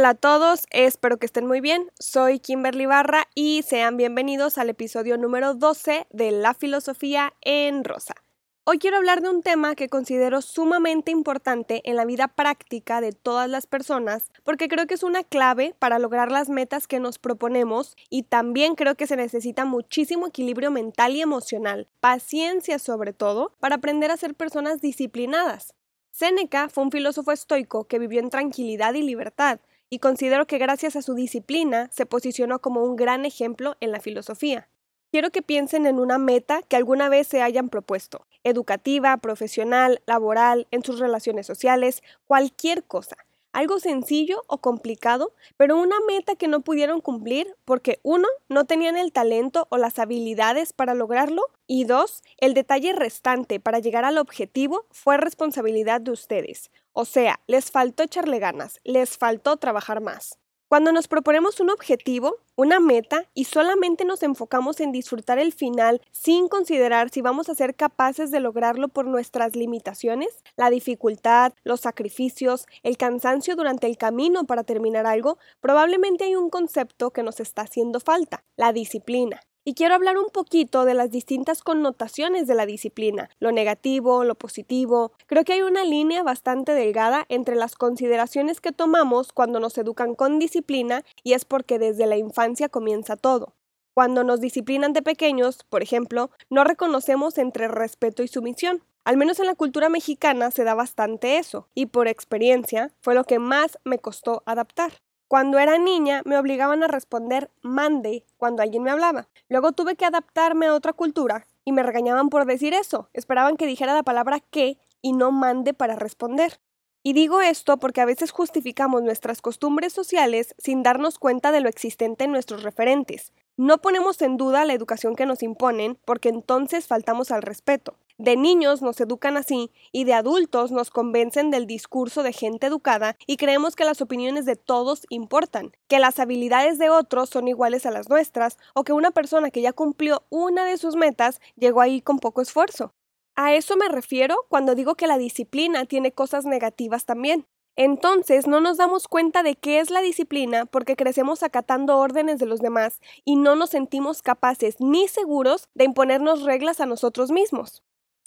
Hola a todos, espero que estén muy bien. Soy Kimberly Barra y sean bienvenidos al episodio número 12 de La Filosofía en Rosa. Hoy quiero hablar de un tema que considero sumamente importante en la vida práctica de todas las personas porque creo que es una clave para lograr las metas que nos proponemos y también creo que se necesita muchísimo equilibrio mental y emocional, paciencia sobre todo, para aprender a ser personas disciplinadas. Séneca fue un filósofo estoico que vivió en tranquilidad y libertad, y considero que gracias a su disciplina se posicionó como un gran ejemplo en la filosofía. Quiero que piensen en una meta que alguna vez se hayan propuesto, educativa, profesional, laboral, en sus relaciones sociales, cualquier cosa. Algo sencillo o complicado, pero una meta que no pudieron cumplir porque uno, no tenían el talento o las habilidades para lograrlo y dos, el detalle restante para llegar al objetivo fue responsabilidad de ustedes. O sea, les faltó echarle ganas, les faltó trabajar más. Cuando nos proponemos un objetivo, una meta, y solamente nos enfocamos en disfrutar el final sin considerar si vamos a ser capaces de lograrlo por nuestras limitaciones, la dificultad, los sacrificios, el cansancio durante el camino para terminar algo, probablemente hay un concepto que nos está haciendo falta, la disciplina. Y quiero hablar un poquito de las distintas connotaciones de la disciplina, lo negativo, lo positivo. Creo que hay una línea bastante delgada entre las consideraciones que tomamos cuando nos educan con disciplina y es porque desde la infancia comienza todo. Cuando nos disciplinan de pequeños, por ejemplo, no reconocemos entre respeto y sumisión. Al menos en la cultura mexicana se da bastante eso, y por experiencia fue lo que más me costó adaptar. Cuando era niña me obligaban a responder mande cuando alguien me hablaba. Luego tuve que adaptarme a otra cultura y me regañaban por decir eso. Esperaban que dijera la palabra que y no mande para responder. Y digo esto porque a veces justificamos nuestras costumbres sociales sin darnos cuenta de lo existente en nuestros referentes. No ponemos en duda la educación que nos imponen porque entonces faltamos al respeto. De niños nos educan así y de adultos nos convencen del discurso de gente educada y creemos que las opiniones de todos importan, que las habilidades de otros son iguales a las nuestras o que una persona que ya cumplió una de sus metas llegó ahí con poco esfuerzo. A eso me refiero cuando digo que la disciplina tiene cosas negativas también. Entonces no nos damos cuenta de qué es la disciplina porque crecemos acatando órdenes de los demás y no nos sentimos capaces ni seguros de imponernos reglas a nosotros mismos.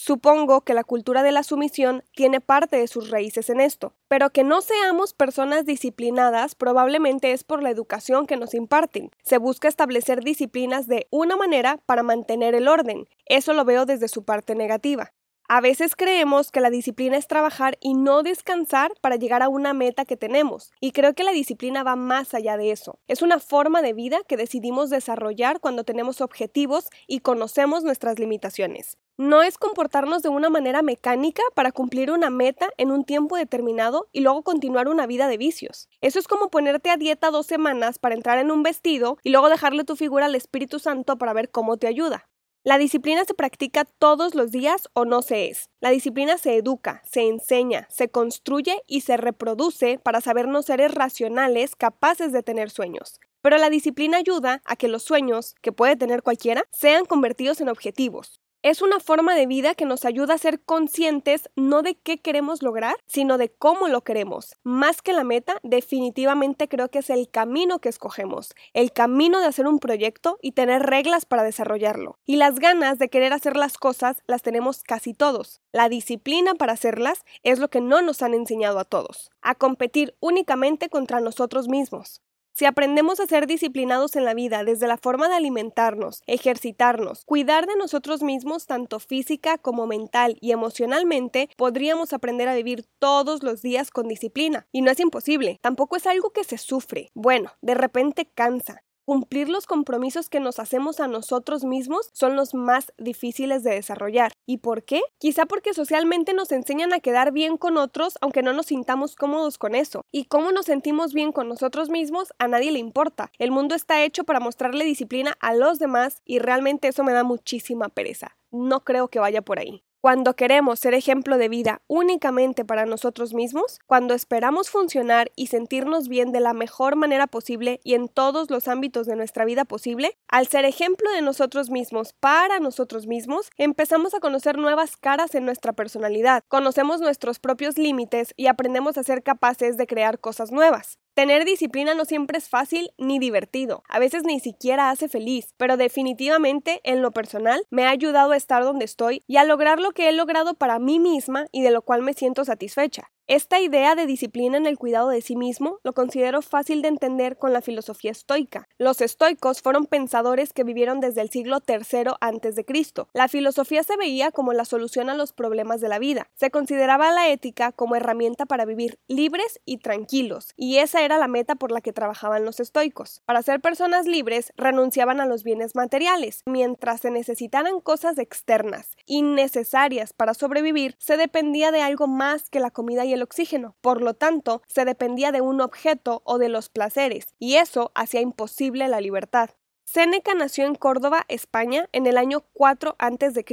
Supongo que la cultura de la sumisión tiene parte de sus raíces en esto, pero que no seamos personas disciplinadas probablemente es por la educación que nos imparten. Se busca establecer disciplinas de una manera para mantener el orden. Eso lo veo desde su parte negativa. A veces creemos que la disciplina es trabajar y no descansar para llegar a una meta que tenemos, y creo que la disciplina va más allá de eso. Es una forma de vida que decidimos desarrollar cuando tenemos objetivos y conocemos nuestras limitaciones. No es comportarnos de una manera mecánica para cumplir una meta en un tiempo determinado y luego continuar una vida de vicios. Eso es como ponerte a dieta dos semanas para entrar en un vestido y luego dejarle tu figura al Espíritu Santo para ver cómo te ayuda. La disciplina se practica todos los días o no se es. La disciplina se educa, se enseña, se construye y se reproduce para sabernos seres racionales capaces de tener sueños. Pero la disciplina ayuda a que los sueños, que puede tener cualquiera, sean convertidos en objetivos. Es una forma de vida que nos ayuda a ser conscientes no de qué queremos lograr, sino de cómo lo queremos. Más que la meta, definitivamente creo que es el camino que escogemos, el camino de hacer un proyecto y tener reglas para desarrollarlo. Y las ganas de querer hacer las cosas las tenemos casi todos. La disciplina para hacerlas es lo que no nos han enseñado a todos, a competir únicamente contra nosotros mismos. Si aprendemos a ser disciplinados en la vida desde la forma de alimentarnos, ejercitarnos, cuidar de nosotros mismos tanto física como mental y emocionalmente, podríamos aprender a vivir todos los días con disciplina. Y no es imposible, tampoco es algo que se sufre. Bueno, de repente cansa, Cumplir los compromisos que nos hacemos a nosotros mismos son los más difíciles de desarrollar. ¿Y por qué? Quizá porque socialmente nos enseñan a quedar bien con otros aunque no nos sintamos cómodos con eso. Y cómo nos sentimos bien con nosotros mismos a nadie le importa. El mundo está hecho para mostrarle disciplina a los demás y realmente eso me da muchísima pereza. No creo que vaya por ahí. Cuando queremos ser ejemplo de vida únicamente para nosotros mismos, cuando esperamos funcionar y sentirnos bien de la mejor manera posible y en todos los ámbitos de nuestra vida posible, al ser ejemplo de nosotros mismos para nosotros mismos, empezamos a conocer nuevas caras en nuestra personalidad, conocemos nuestros propios límites y aprendemos a ser capaces de crear cosas nuevas. Tener disciplina no siempre es fácil ni divertido, a veces ni siquiera hace feliz, pero definitivamente en lo personal me ha ayudado a estar donde estoy y a lograr lo que he logrado para mí misma y de lo cual me siento satisfecha. Esta idea de disciplina en el cuidado de sí mismo lo considero fácil de entender con la filosofía estoica. Los estoicos fueron pensadores que vivieron desde el siglo III a.C. La filosofía se veía como la solución a los problemas de la vida. Se consideraba la ética como herramienta para vivir libres y tranquilos, y esa era la meta por la que trabajaban los estoicos. Para ser personas libres, renunciaban a los bienes materiales, mientras se necesitaran cosas externas, innecesarias para sobrevivir, se dependía de algo más que la comida y el oxígeno. Por lo tanto, se dependía de un objeto o de los placeres, y eso hacía imposible la libertad. Séneca nació en Córdoba, España, en el año 4 a.C.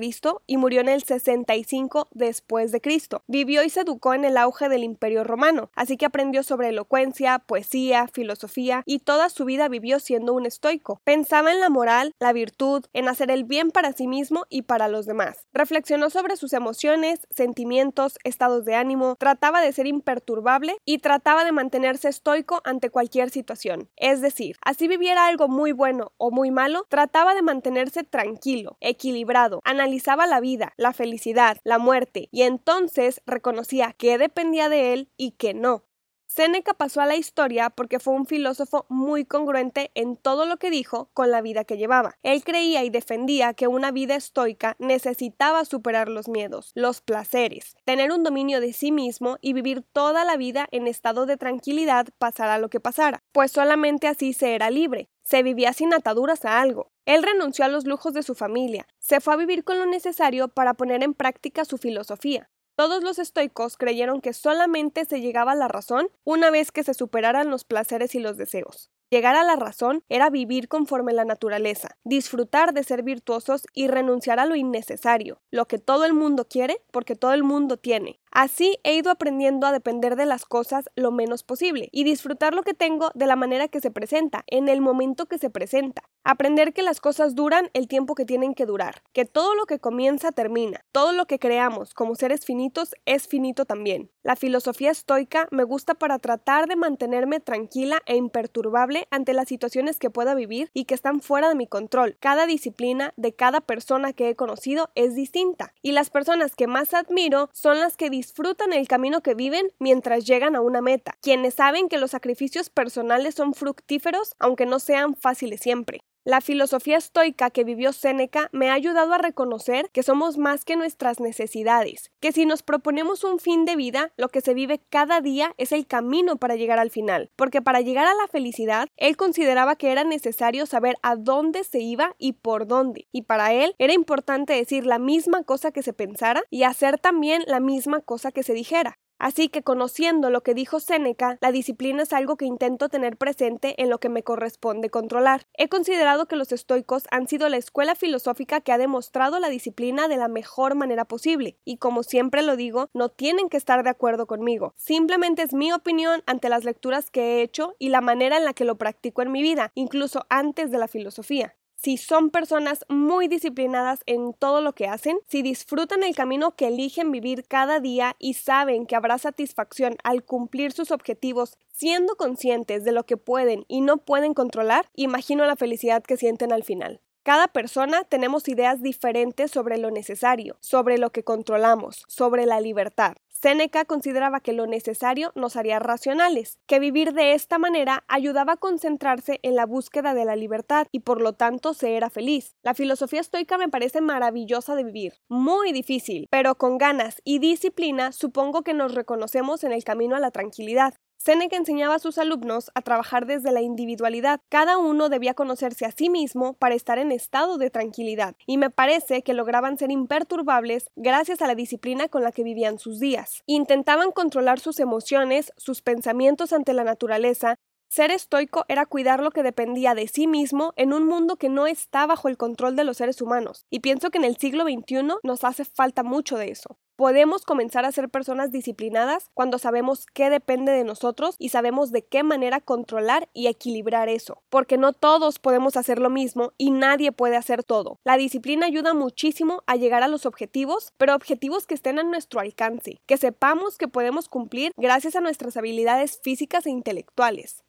y murió en el 65 después de Cristo. Vivió y se educó en el auge del Imperio Romano, así que aprendió sobre elocuencia, poesía, filosofía y toda su vida vivió siendo un estoico. Pensaba en la moral, la virtud, en hacer el bien para sí mismo y para los demás. Reflexionó sobre sus emociones, sentimientos, estados de ánimo, trataba de ser imperturbable y trataba de mantenerse estoico ante cualquier situación. Es decir, así viviera algo muy bueno muy malo, trataba de mantenerse tranquilo, equilibrado, analizaba la vida, la felicidad, la muerte, y entonces reconocía que dependía de él y que no. Séneca pasó a la historia porque fue un filósofo muy congruente en todo lo que dijo con la vida que llevaba. Él creía y defendía que una vida estoica necesitaba superar los miedos, los placeres, tener un dominio de sí mismo y vivir toda la vida en estado de tranquilidad pasara lo que pasara, pues solamente así se era libre, se vivía sin ataduras a algo. Él renunció a los lujos de su familia, se fue a vivir con lo necesario para poner en práctica su filosofía. Todos los estoicos creyeron que solamente se llegaba a la razón una vez que se superaran los placeres y los deseos. Llegar a la razón era vivir conforme la naturaleza, disfrutar de ser virtuosos y renunciar a lo innecesario, lo que todo el mundo quiere porque todo el mundo tiene. Así he ido aprendiendo a depender de las cosas lo menos posible y disfrutar lo que tengo de la manera que se presenta, en el momento que se presenta. Aprender que las cosas duran el tiempo que tienen que durar, que todo lo que comienza termina, todo lo que creamos como seres finitos es finito también. La filosofía estoica me gusta para tratar de mantenerme tranquila e imperturbable ante las situaciones que pueda vivir y que están fuera de mi control. Cada disciplina de cada persona que he conocido es distinta y las personas que más admiro son las que disfrutan el camino que viven mientras llegan a una meta, quienes saben que los sacrificios personales son fructíferos aunque no sean fáciles siempre. La filosofía estoica que vivió Séneca me ha ayudado a reconocer que somos más que nuestras necesidades, que si nos proponemos un fin de vida, lo que se vive cada día es el camino para llegar al final, porque para llegar a la felicidad, él consideraba que era necesario saber a dónde se iba y por dónde, y para él era importante decir la misma cosa que se pensara y hacer también la misma cosa que se dijera. Así que conociendo lo que dijo Séneca, la disciplina es algo que intento tener presente en lo que me corresponde controlar. He considerado que los estoicos han sido la escuela filosófica que ha demostrado la disciplina de la mejor manera posible, y como siempre lo digo, no tienen que estar de acuerdo conmigo. Simplemente es mi opinión ante las lecturas que he hecho y la manera en la que lo practico en mi vida, incluso antes de la filosofía si son personas muy disciplinadas en todo lo que hacen, si disfrutan el camino que eligen vivir cada día y saben que habrá satisfacción al cumplir sus objetivos siendo conscientes de lo que pueden y no pueden controlar, imagino la felicidad que sienten al final. Cada persona tenemos ideas diferentes sobre lo necesario, sobre lo que controlamos, sobre la libertad. Séneca consideraba que lo necesario nos haría racionales, que vivir de esta manera ayudaba a concentrarse en la búsqueda de la libertad y por lo tanto se era feliz. La filosofía estoica me parece maravillosa de vivir, muy difícil, pero con ganas y disciplina supongo que nos reconocemos en el camino a la tranquilidad. Seneca enseñaba a sus alumnos a trabajar desde la individualidad. Cada uno debía conocerse a sí mismo para estar en estado de tranquilidad, y me parece que lograban ser imperturbables gracias a la disciplina con la que vivían sus días. Intentaban controlar sus emociones, sus pensamientos ante la naturaleza, ser estoico era cuidar lo que dependía de sí mismo en un mundo que no está bajo el control de los seres humanos, y pienso que en el siglo XXI nos hace falta mucho de eso. Podemos comenzar a ser personas disciplinadas cuando sabemos qué depende de nosotros y sabemos de qué manera controlar y equilibrar eso, porque no todos podemos hacer lo mismo y nadie puede hacer todo. La disciplina ayuda muchísimo a llegar a los objetivos, pero objetivos que estén a nuestro alcance, que sepamos que podemos cumplir gracias a nuestras habilidades físicas e intelectuales.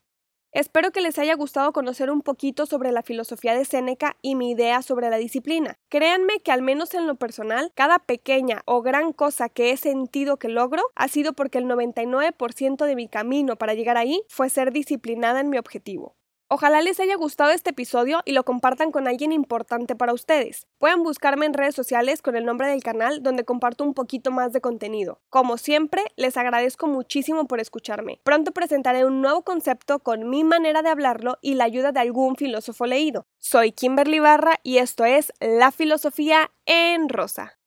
Espero que les haya gustado conocer un poquito sobre la filosofía de Séneca y mi idea sobre la disciplina. Créanme que al menos en lo personal, cada pequeña o gran cosa que he sentido que logro ha sido porque el 99% de mi camino para llegar ahí fue ser disciplinada en mi objetivo. Ojalá les haya gustado este episodio y lo compartan con alguien importante para ustedes. Pueden buscarme en redes sociales con el nombre del canal donde comparto un poquito más de contenido. Como siempre, les agradezco muchísimo por escucharme. Pronto presentaré un nuevo concepto con mi manera de hablarlo y la ayuda de algún filósofo leído. Soy Kimberly Barra y esto es La Filosofía en Rosa.